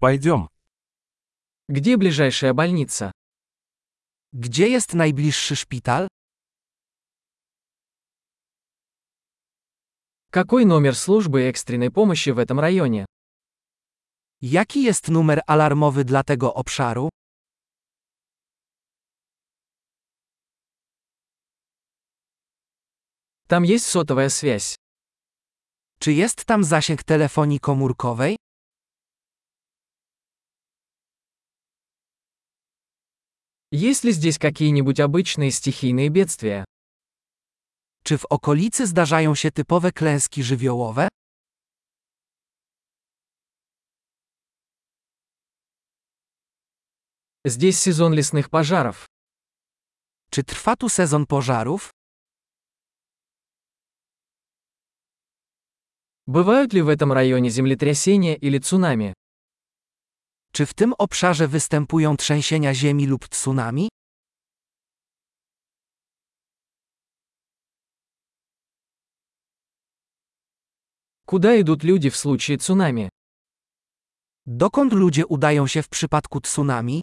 Пойдем. Где ближайшая больница? Gdzie jest najbliższy szpital? Какой номер службы экстренной помощи в этом районе? Jaki jest numer alarmowy dla tego obszaru? Там есть сотовая связь. Czy jest tam zasięg telefonii komórkowej? Есть ли здесь какие-нибудь обычные стихийные бедствия? Czy w okolicy zdarzają się typowe klęski żywiołowe? Здесь сезон лесных пожаров. Czy trwa tu sezon pożarów? Бывают ли в этом районе землетрясения или цунами? Czy w tym obszarze występują trzęsienia ziemi lub tsunami? Куда идут люди в случае цунами? Dokąd ludzie udają się w przypadku tsunami?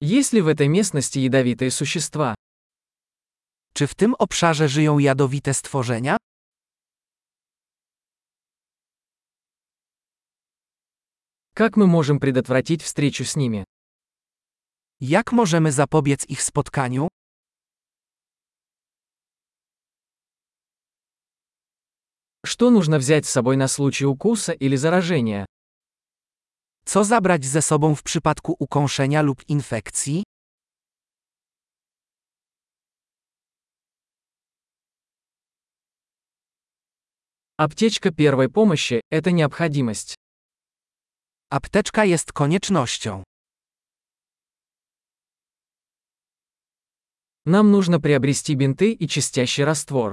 Есть ли в этой местности ядовитые существа? Czy w tym obszarze żyją jadowite stworzenia? Как мы можем предотвратить встречу с ними? Jak możemy zapobiec ich spotkaniu? Что нужно взять с собой на случай укуса или заражения? Co zabrać ze sobą w przypadku ukąszenia lub infekcji? Аптечка первой помощи – это необходимость. Apteczka jest koniecznością. Нам нужно приобрести бинты и чистящий раствор.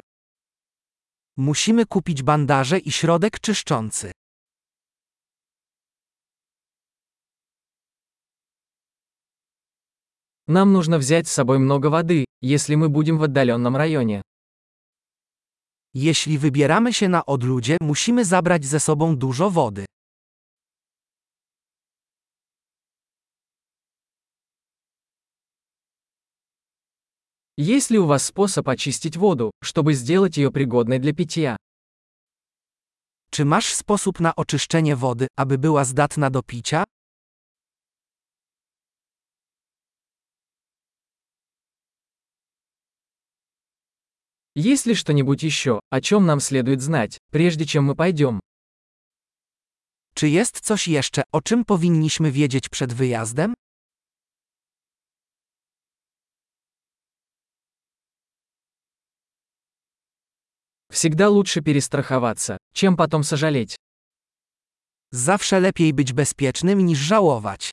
Musimy kupić bandaże i środek czyszczący. Нам нужно взять с собой много воды, если мы будем в отдаленном районе. Jeśli wybieramy się na odludzie, musimy zabrać ze sobą dużo wody. Есть ли у вас способ очистить воду, чтобы сделать ее пригодной для питья? Czy masz sposób na oczyszczenie wody, aby była zdatna do picia? Есть ли что-нибудь еще, о чем нам следует знать, прежде чем мы пойдем? Czy jest coś jeszcze, o czym powinniśmy wiedzieć przed wyjazdem? Всегда лучше перестраховаться, чем потом сожалеть. Zawsze lepiej być bezpiecznym niż żałować.